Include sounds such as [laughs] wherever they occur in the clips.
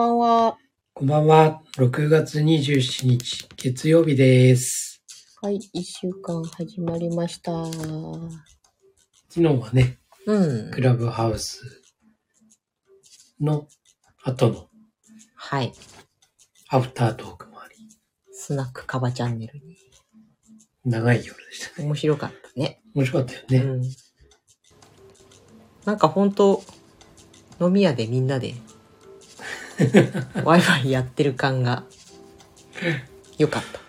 こんばんは。こんばんは。6月27日、月曜日です。はい、一週間始まりました。う昨日はね、んク。ラブハウスの後のはい。アフタートークもあり、スナックカバチャンネルに。長い夜でしたね。面白かったね。面白かったよね。うん。なんか本当飲み屋でみんなで、ワイワイやってる感が、よかった。う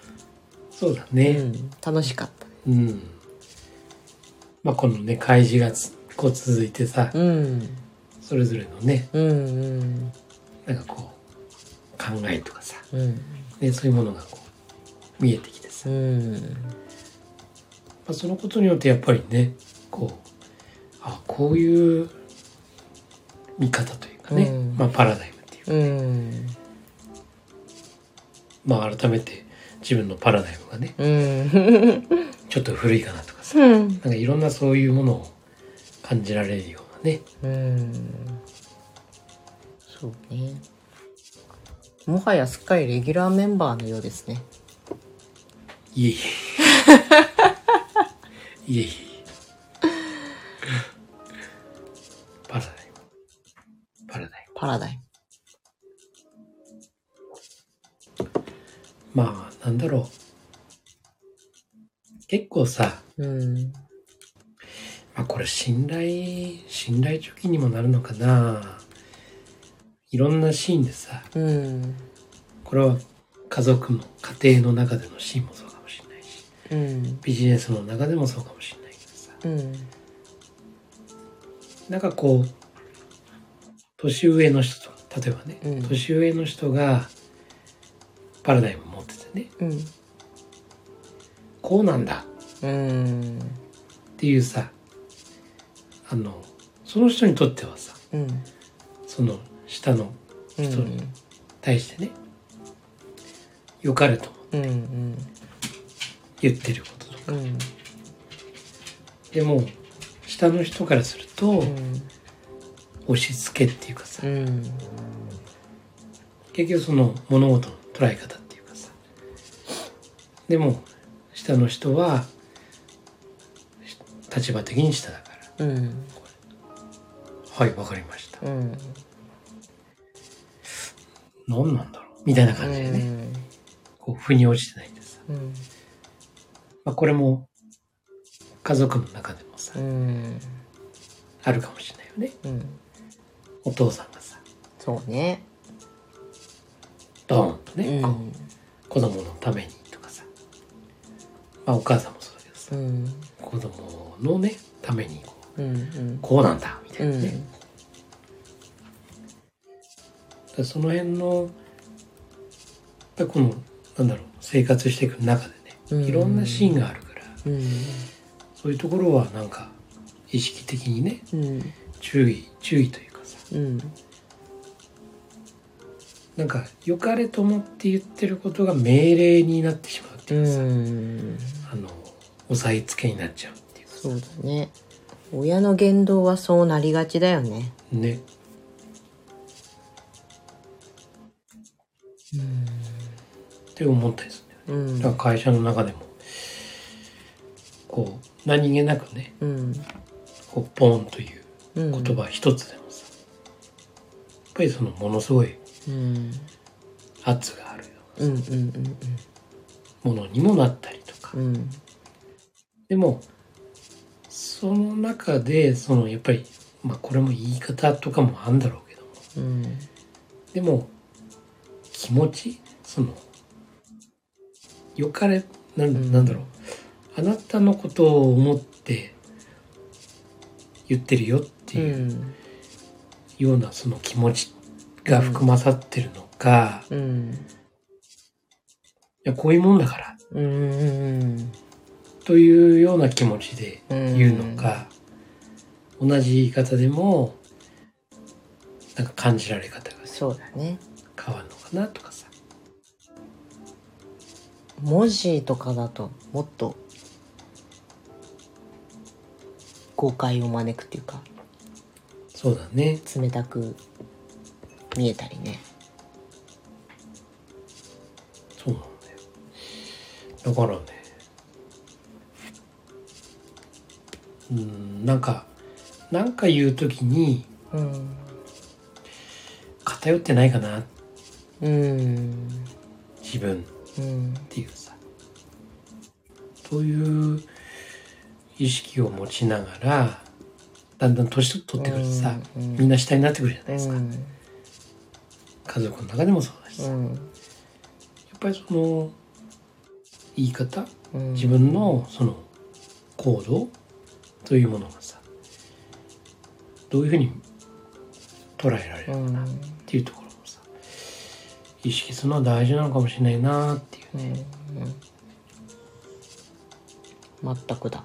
そうだね。ん。楽しかった。うん。まあこのね、開示がつこう続いてさ、うん。それぞれのね、うんうん。なんかこう、考えとかさ、うん。ね、そういうものがこう、見えてきてさ、うまん。あ、そのことによってやっぱりね、こう、あ、こういう見方というかね、うんまあパラダイいうかうん。まあ改めて自分のパラダイムがねうん。ちょっと古いかなとかさうん。なんかいろんなそういうものを感じられるようなねうん。そうね。もはやすっかりレギュラーメンバーのようですね。いえいえ [laughs] いえいえパラダイムパラダイパラダイムまあなんだろう結構さム。うん。まあこれ信頼信頼貯金にもなるのかないろんなシーンでさうん。これは家族の家庭の中でのシーンもそうかもしれないしうん。ビジネスの中でもそうかもしれないけどさうん。なんかこう年上の人と例えばね、うん年上の人がパラダイムねうん。こうなんだうん。っていうさあのその人にとってはさうん。その下のうん。人に対してね良かれともうん。言ってることとかうん。でも下の人からすると、うん。押し付けっていうかさ、うん。結局その物事の捉え方っでも下の人はし立場的に下だからうん。はいわかりましたうん。何なんだろうみたいな感じでね、こう腑に落ちてないんでさ、うん。まあ、これも家族の中でもさ、うん。あるかもしれないよねうん。お父さんがさそうね。ドーンとね、うんこう子供のためにまあお母さんもそうだけどさ、うん。子供のねためにこううん。こうなんだみたういなね、ん。だからその辺のこのなんだろう生活していく中でうんねいろんなシーンがあるから、うん。そういうところはなんか意識的にねうん。注意注意というかさうん。なんか良かれと思って言ってることが命令になってしまうってういうかさ、ん。あの押さえつけになっちゃうっていうかそうだね。親の言動はそうなりがちだよね。ねって思ったりするんだよねうん。だから会社の中でもこう何気なくねうん。こうポンといううん。言葉一つでもさ、やっぱりそのものすごいうん。圧があるようんうんうんうなものにもなったりとか、うん。うん。でもその中でそのやっぱりまあこれも言い方とかもあるんだろうけどもうん。でも気持ちそのよかれななんだろうあなたのことを思って言ってるよってう。いうんようなその気持ちが含まさってるのか、いうん。やこういうもんだから。というような気持ちで言うのか、同じ言い方でもなんか感じられ方がそうだね。変わるのかなとかさ。文字とかだともっと誤解を招くっていうか。そうだね。冷たく見えたりねだからね。うんなんかなんか言う時に偏ってないかな。うん自分。っていうさ。そういう意識を持ちながらだんだん年取ってくるとさ、うんみんな下になってくるじゃないですか、うん。家族の中でもそうだしさ、やっぱりその言い方？うん。自分のその行動？というものがさどういうふうに捉えられるうん。っていうところもさ意識するのは大事なのかもしれないなっていう。うんね、うん全くだ。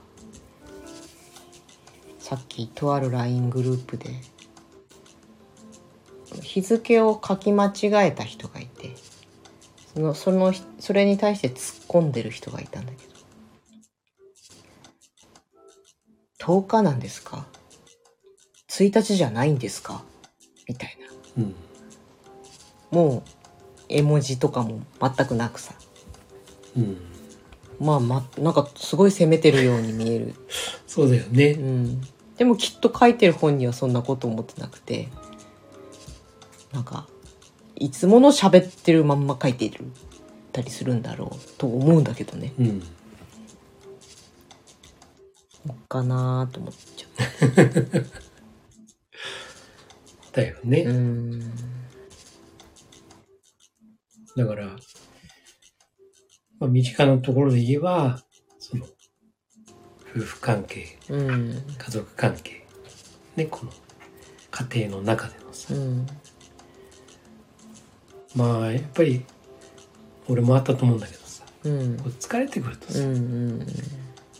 さっきとある LINE グループで日付を書き間違えた人がいのそのそれに対して突っ込んでる人がいたんだけど。10日なんですか？1日じゃないんですか？みたいな。うん。もう絵文字とかも全くなくさ。うん、まあまなんかすごい責めてるように見える。[laughs] そうだよね、うん、でもきっと書いてる本にはそんなこと思ってなくて。なんかいつもの喋ってるまんま書いてるたりするんだろうと思うんだけどね。うん、かなと思っちゃ [laughs] だよね、だから、まあ、身近なところで言えばその夫婦関係うん。家族関係。ねこの家庭の中でのさうんまあやっぱり俺もあったと思うんだけどさうん。疲れてくるとさ、うんうん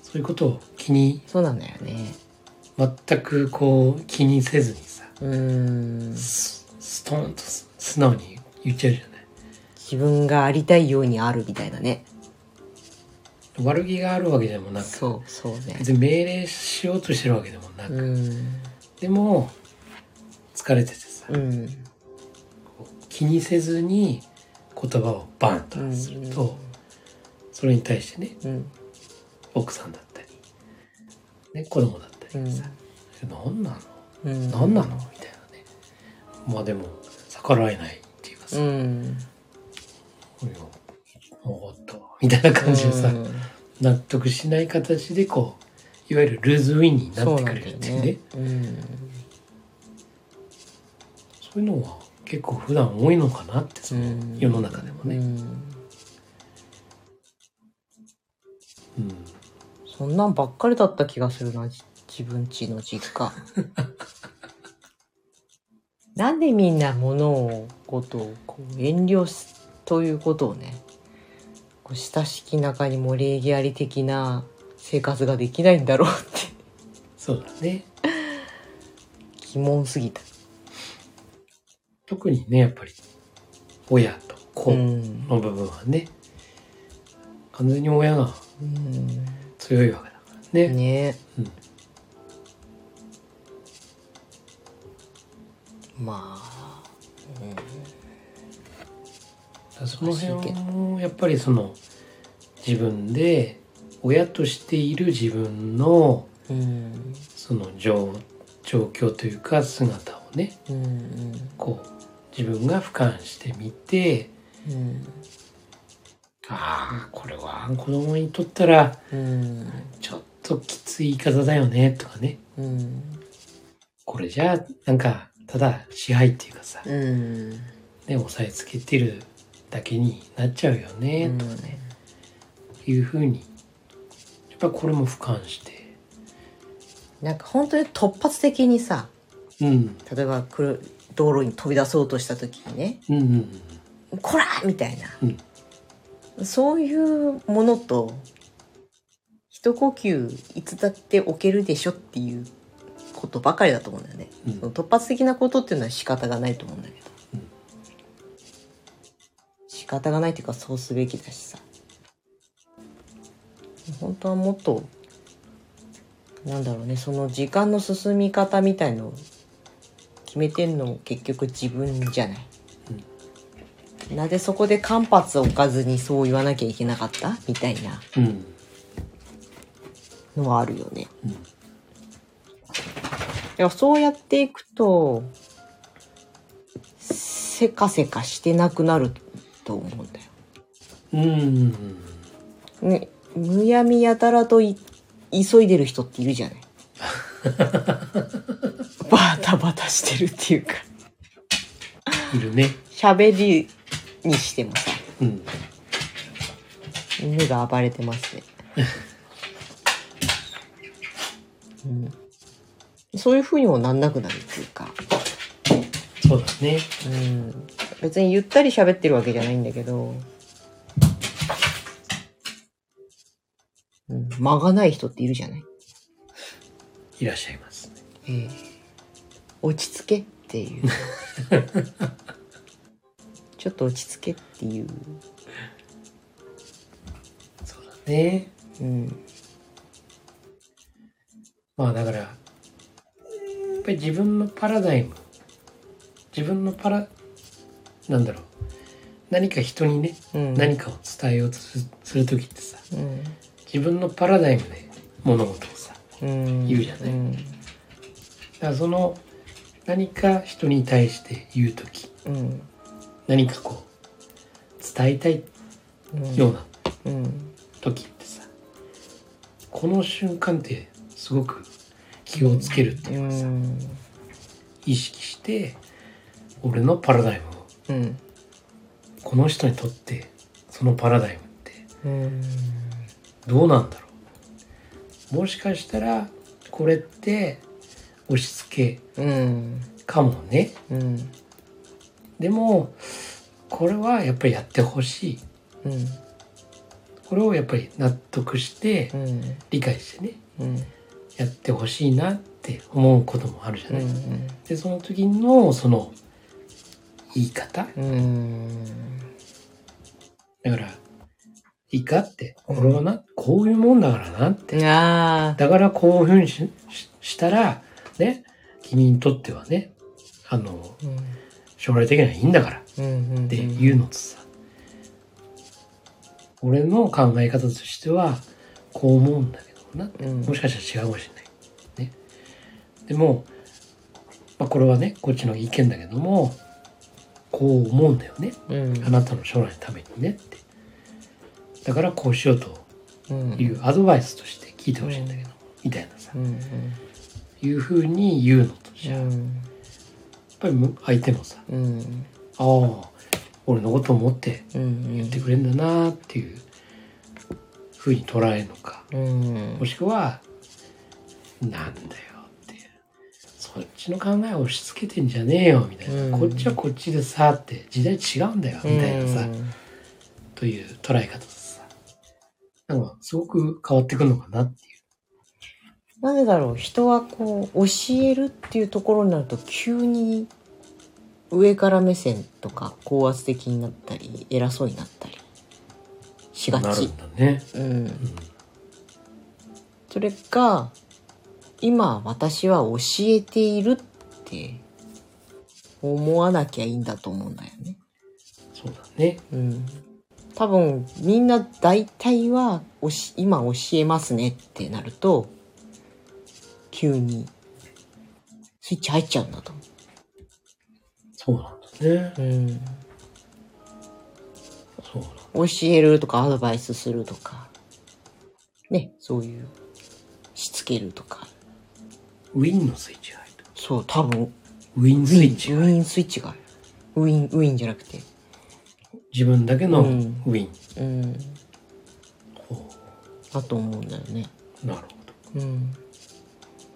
そういうことを気にそうなんだよね。全くこう気にせずにさうん。スストーンとす素直に言っちゃうじゃない。自分がありたいようにあるみたいなね。悪気があるわけでもなくそうそうね。別に命令しようとしてるわけでもなく、うん。でも疲れててさ、うん気にせずに言葉をバンと発すると、それに対してねうん。奥さんだったり、ね、子供だったりさ「え何なの？うん。何なの?」みたいなね。まあでも逆らえないっていうかさ「うんいや分かったわ」みたいな感じでさ、うん。納得しない形でこういわゆるルーズウィンになってくれるっていうね。そういうのは結構普段多いのかなってそのうん。世の中でもね、うん。そんなんばっかりだった気がするなじ自分家の実家。[laughs] なんでみんな物をことをこう遠慮しということをねこう親しき中にも礼儀あり的な生活ができないんだろうって。そうだね。疑問すぎた。特にねやっぱり親と子うん。の部分はね、完全に親がうん。強いわけだからね。ね。うん。まあ、だからその辺もやっぱりその自分で親としている自分のうん。その状状況というか姿をねうんうん。こう自分が俯瞰してみてうん。ああこれは子供にとったらうん。ちょっときつい言い方だよねとかね。うん。これじゃあなんかただ支配っていうかさ、うん。ね、押さえつけてるだけになっちゃうよねとかね、いうふうにやっぱこれも俯瞰して。なんか本当に突発的にさうん。例えばくる道路に飛び出そうとした時にねうんうん「こら!」みたいな、うん。そういうものと一呼吸いつだって置けるでしょっていうことばかりだと思うんだよね、うん。その突発的なことっていうのは仕方がないと思うんだけど、うん。仕方がないっていうかそうすべきだしさ。本当はもっとなんだろうねその時間の進み方みたいのを決めてんのも結局自分じゃない、なぜそこで間髪を置かずにそう言わなきゃいけなかった？みたいな。うん。のはあるよね。うん。いやそうやっていくとせかせかしてなくなると思うんだよ。うん。ね、むやみやたらとい急いでる人っているじゃない [laughs] バタバタしてるっていうか。いるね。喋りにしてもさうん。犬が暴れてますね、[laughs] うん、そういう風にもなんなくなるっていうか、そうだね。うん、別にゆったり喋ってるわけじゃないんだけど、うん、間がない人っているじゃないいらっしゃいます。ねええ。落ち着けっていう。[laughs] ちょっと落ち着けっていう、そうだね。うん、まあだからやっぱり自分のパラダイム。自分のパラなんだろう。何か人にね、うん。何かを伝えようとすする時ってさうん。自分のパラダイムで物事。を言うじゃない。うん。だからその何か人に対して言う時うん。何かこう伝えたいうん。ようなうん。時ってさこの瞬間ってすごく気をつけるってういうかさ、ん。意識して俺のパラダイムをうん。この人にとってそのパラダイムってうん。どうなんだろうもしかしたらこれって押し付けうんかもね。うん。でもこれはやっぱりやってほしい。うんこれをやっぱり納得してうん。理解してねうん。やってほしいなって思うこともあるじゃない、うん。でその時のその言い方。うん。だからいいかってこれはな、こういうもんだからなって。だからこういうふうにしししたらね君にとってはねあの将来的にはいいんだから。うんうん。っていうのとさ、俺の考え方としてはこう思うんだけどな、うん。もしかしたら違うかもしれない。ね、でも、まあ、これはねこっちの意見だけどもこう思うんだよね。うん。あなたの将来のためにねってだからこうしようとうん。いうアドバイスとして聞いてほしいんだけど、みたいなさうんいうふうに言うのとじゃあやっうんぱりむ相手もさうん。ああ俺のことを思ってうん言ってくれるんだなっていうふうに捉えるのかうん。もしくはなんだよっていうそっちの考えを押し付けてんじゃねえよみたいな、うん。こっちはこっちでさって時代違うんだよみたいなさ、うん。という捉え方なんかすごく変わってくるのかなっていうなぜだろう人はこう教えるっていうところになると急に上から目線とか高圧的になったり偉そうになったりしがちなるんだね。うん、それが今私は教えているって思わなきゃいいんだと思うんだよね。そうだね。うん、多分みんな大体はおし今教えますねってなると急にスイッチ入っちゃうんだと思そうなんだね。う。うんそうだ。教えるとかアドバイスするとかねそういうしつけるとかウィンのスイッチが入る。そう多分ウィンウスイッチウィンスイッチがウィンウィンじゃなくて自分だけのウうんィン。うんほだと思うんだよねうなるほど。うん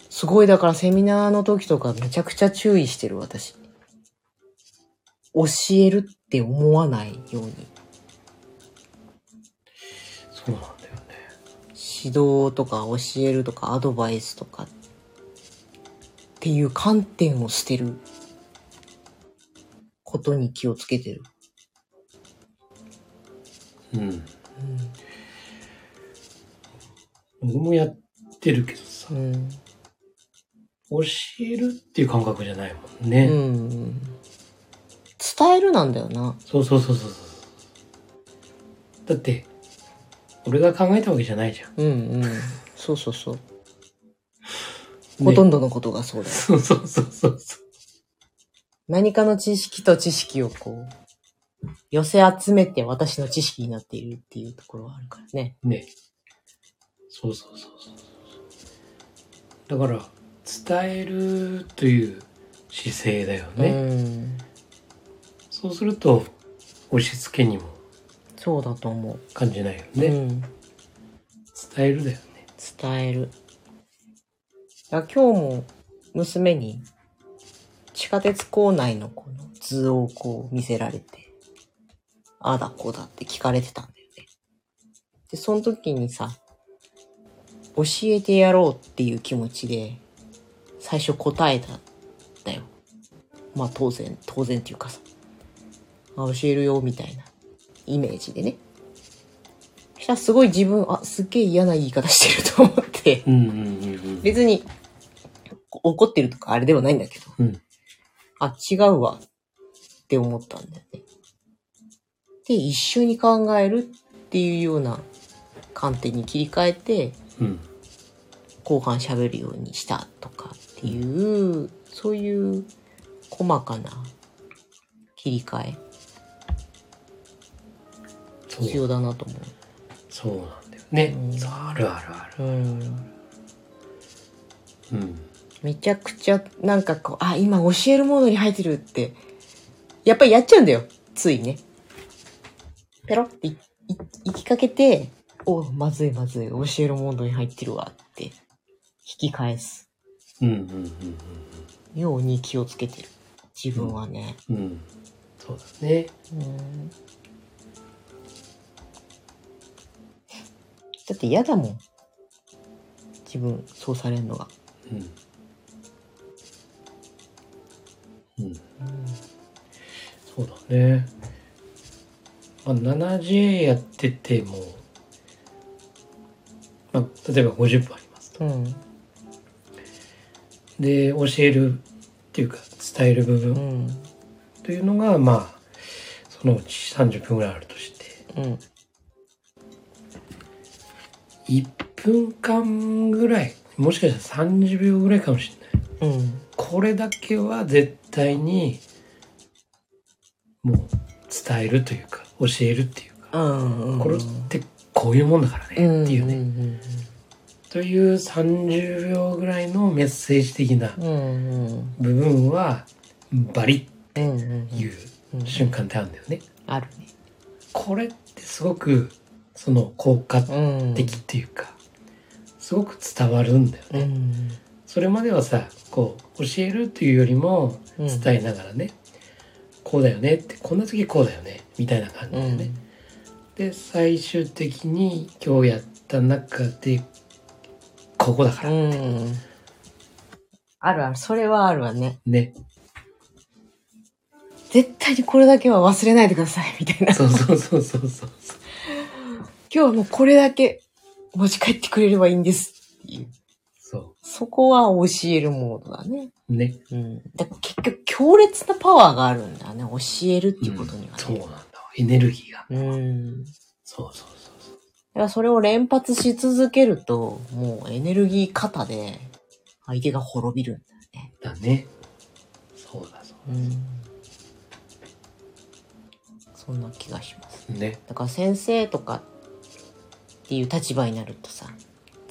すごいだからセミナーの時とかめちゃくちゃ注意してる私教えるって思わないようにそうなんだよね。指導とか教えるとかアドバイスとかっていう観点を捨てることに気をつけてる。うん。僕もやってるけどさう、ん。教えるっていう感覚じゃないもんね。うん。伝伝えるなんだよな。そうそうそうそうそう。だって、俺が考えたわけじゃないじゃん。うんうん。そうそうそう。ねほとんどのことがそうだよ。そうそうそうそうそう。何かの知識と知識をこう、寄せ集めて私の知識になっているっていうところはあるからね。ね。そうそうそうそう。だから、伝えるという姿勢だよね。うん。そうすると、押し付けにもそうだと思う。感じないよね。うん。伝えるだよね。伝える。だから今日も娘に地下鉄構内のこの図をこう見せられて、ああだこうだって聞かれてたんだよね。で、その時にさ、教えてやろうっていう気持ちで最初答えたんだよ。まあ当然、当然っていうかさ、あ教えるよみたいなイメージでね。そしたらすごい自分、あ、すっげえ嫌な言い方してると思って、うんうんうんうん。別に怒ってるとかあれではないんだけど、うんあ、違うわって思ったんだよね。で、一緒に考えるっていうような観点に切り替えて、うん。後半喋るようにしたとかっていう、そういう細かな切り替え必要だなと思そうなんだよね。うんあるあるある。う。うん。うん。めちゃくちゃなんかこう、あ、今教えるモードに入ってるって、やっぱりやっちゃうんだよ。ついね。ペロって行きかけて、おまずいまずい、教えるモードに入ってるわって、引き返すうんうんうんように気をつけてる。自分はね。うん。うん。そうだね。うん。だって嫌だもん。自分、そうされるのが。うん。うん。そうだね。まあ、7J やってても、まあ、例えば50分ありますと。うん。で、教えるっていうか、伝える部う分ん。というのが、まあ、そのうち30分ぐらいあるとして、うん。1分間ぐらい、もしかしたら30秒ぐらいかもしれない。うん。これだけは絶対に、もう伝えるというか、教えるっていうか、うん。これってこういうもんだからね、っていうね。ね。という30秒ぐらいのメッセージ的なうんうん部分は、バリうんうんッいう瞬間ってあるんだよね。あるね。これってすごく、その効果うん。的っていうか、すごく伝わるんだよね。うん。それまではさ、こう、教えるっていうよりも、うん伝えながらね、こうだよねって、こんな時こうだよね、みたいな感じうん。でね。で、最終的に今日やった中で、ここだから、うん。あるある。それはあるわね。ね。絶対にこれだけは忘れないでください、みたいな。そうそうそうそうそう。今日はもうこれだけ持ち帰ってくれればいいんですっていう。そそこは教えるモードだね。う。ね。うん。だから結局強烈なパワーがあるんだね。教えるっていうことにはね。そうなんだわ。エネルギーが。うん。そうそうそうそう。だからそれを連発し続けると、もうエネルギー型で相手が滅びるんだよね。だね。そうだそうん。そんな気がします。う。ね。だから先生とかっていう立場になるとさ、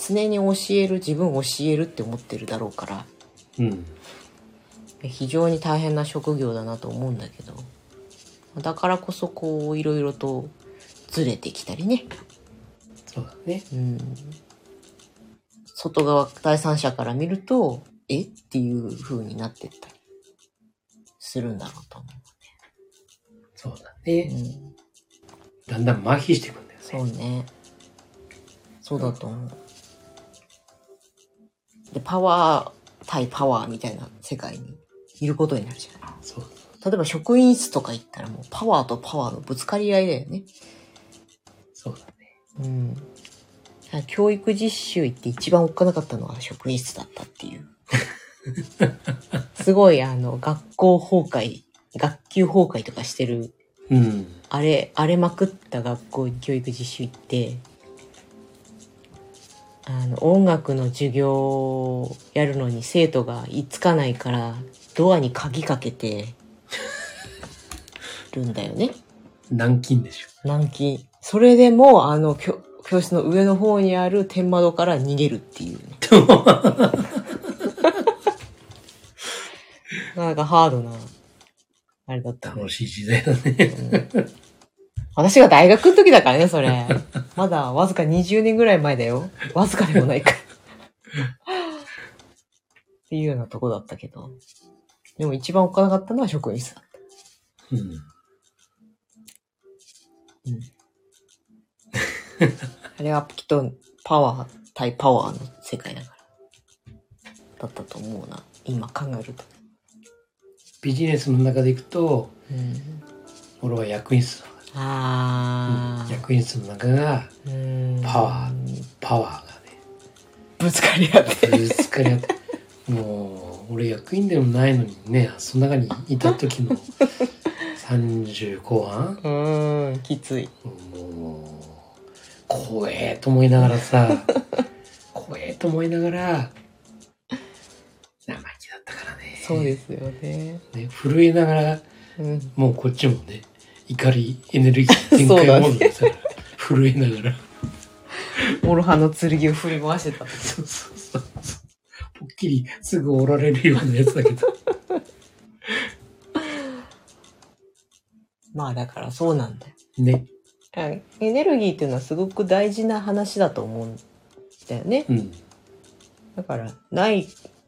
常に教える、自分を教えるって思ってるだろうから、うん。非常に大変な職業だなと思うんだけど、だからこそこういろいろとずれてきたりね。そうだね。うん外側、第三者から見ると、え？っていう風になってったりするんだろうと思そうだう。ね。うん、だんだん麻痺していくんだよね。そうね。そうだと思う。で、パワー対パワーみたいな世界にいることになるじゃない。そう。例えば職員室とか行ったらもうパワーとパワーのぶつかり合いだよね。そうだね。うん。教育実習行って一番おっかなかったのは職員室だったっていう。すごいあの、学校崩壊学級崩壊とかしてる、うん。あれ、荒れまくった学校に教育実習行って、あの、音楽の授業をやるのに生徒が居つかないから、ドアに鍵かけて [laughs] るんだよね。軟禁でしょ。軟禁。それでも、あの、教教室の上の方にある天窓から逃げるっていうね。[laughs] [laughs] なんかハードな、あれだったね。楽しい時代だね。私が大学の時だからね、それ。まだわずか20年ぐらい前だよ。わずかでもないか。っていうようなとこだったけど。でも一番おっかなかったのは職員室だっうん。た。あれはきっとパワー対パワーの世界だから。だったと思うな。今考えると。ビジネスの中でいくと、うん、俺は役員室だあー。役員室の中がうんパワーパワーがぶつかり合って。ねぶつかり合ってもう俺役員でもないのにねその中にいた時の30後半うん、きつい。もう怖えと思いながらさ怖えと思いながら生意気だったからねそうですよね。ね震えながらうん。もうこっちもね怒りエネルギー全開モードでさ、震えながら諸刃の剣を振り回してた。そうそうそうそうぽっきりすぐ折られるようなやつだけどまあだからそうなんだよ。ねエネルギーっていうのはすごく大事な話だと思うんだよね。うんだから、ない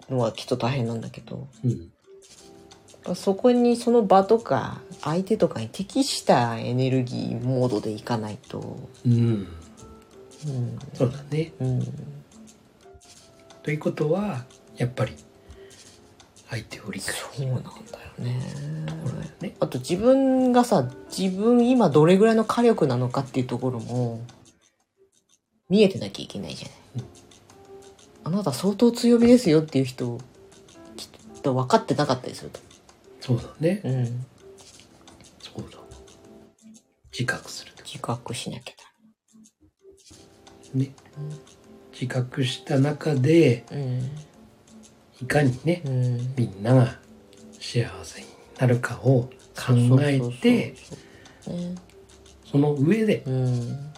のはきっと大変なんだけど、うんそこにその場とか相手とかに適したエネルギーモードでいかないと、うん。うん、そうだね。うん、ということはやっぱり相手を理解。そうなんだよね。ところだよね。あと自分がさ、自分今どれぐらいの火力なのかっていうところも見えてなきゃいけないじゃない。あなた相当強火ですよっていう人、きっと分かってなかったりすると。そうだね。うん。自覚する自覚しなきゃね自覚した中でだ。うん。いかにねうん。みんなが幸せになるかを考えてその上でやっうん。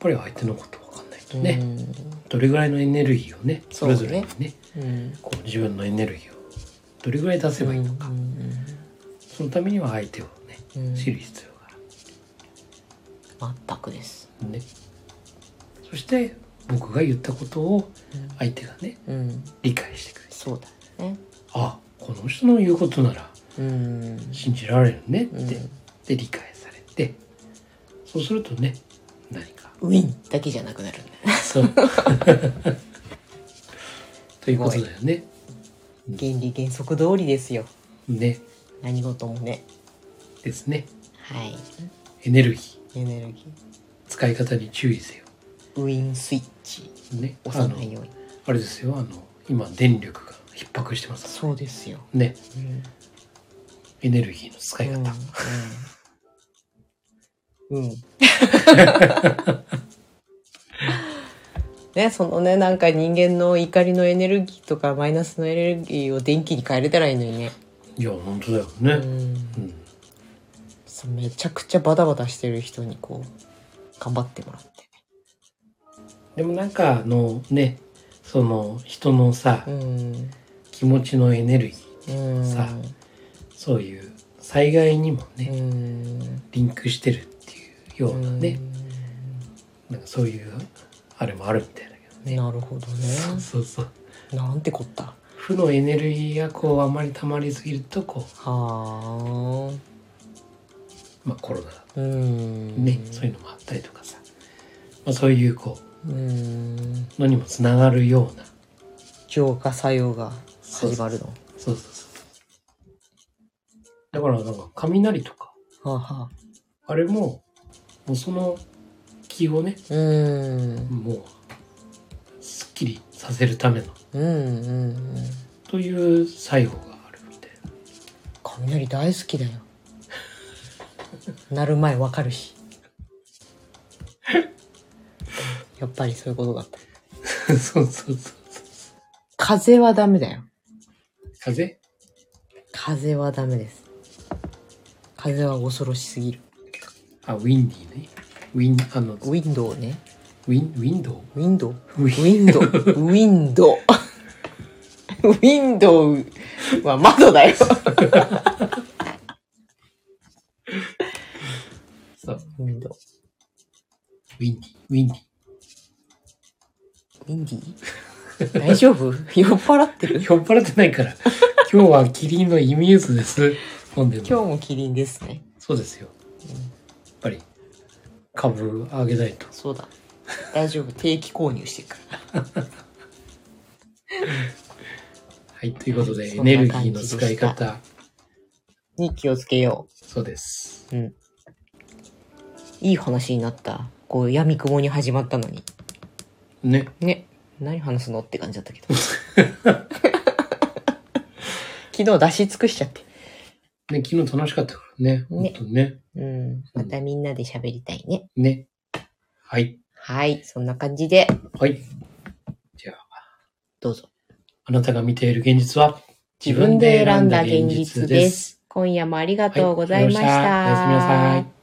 ぱり相手のこと分かんないとね、うん。どれぐらいのエネルギーをねそれぞれにねうん。こう自分のエネルギーをどれぐらい出せばいいのか、そのためには相手をね知る必要があ全くです。るねそして僕が言ったことを相手がねうん。理解してくれるそうだよね。あこの人の言うことならうん。信じられるねって、うんで理解されてそうするとね何かウィンだけじゃなくなるんだ。そう [laughs] ということだよね原理原則通りですよ。ね何事もね。ですねはい。エネルギーエネルギ使い方に注意せよー。ウィンスイッチね押さないように。あれですよあの今電力が逼迫してますそうですよ。ねうん。エネルギーの使い方、うん。うん。うんね、そのね、なんか人間の怒りのエネルギーとかマイナスのエネルギーを電気に変えれたらいいのにね。いや本当だよね、うん。うんそうめちゃくちゃバタバタしてる人にこう、頑張ってもらって。でもなんかあのねその人のさ、うん。気持ちのエネルギーうん。さそういう災害にもうね、ん。リンクしてるっていうようなね、なんかそういうあれもあるみたいだけどね、なるほどね。そうそうなんてこった。負のエネルギーがこうあまり溜まりすぎるとこはあ。う、まあ、コロナうん。ね、そういうのもあったりとかさ、まあ、そういうこうのにもつながるような浄化作用が始まるの？そうそうそうだからなんか雷とかはあ、はあ。あれももうその気をねうん。もうすっきりさせるためのうんうんうん。という作用があるみたいな雷大好きだよなる前わかるし [laughs] やっぱりそういうことだった。そうそうそう。風はダメだよ。風？風はダメです。風は恐ろしすぎる。あ、ウィンディーね。ウィン、あの、ウウィンドウね。ィン、ウィンドウ？ウィンドウ。ウ。ウィンドウ。ウィンドウ。ウィンドウは窓だよ [laughs] そう。ウィンドウウィンディー、ウィンディー。ウィンディ大丈夫？[laughs] 酔っ払ってる？[laughs] 酔っ払ってないから。[laughs] 今日はキリンのイミューズです。今日もキリンですねそうですよ。やっぱり、株上げないと。そうだ大丈夫定期購入してるからはい、ということで、エネルギーの使い方。に気をつけよそうです。ううんいい話になったこう闇雲に始まったのに。ね。ね。何話すのって感じだったけど。[laughs] [laughs] 昨日出し尽くしちゃって。ね、昨日楽しかったからね。本ね当にね。うん。またみんなで喋りたいね。ね。はい。はい。そんな感じで。はい。じゃあ、どうぞ。あなたが見ている現実は自分で選んだ現実です。今夜もありがとうございました、はい。ありがとうございました。おやすみなさい。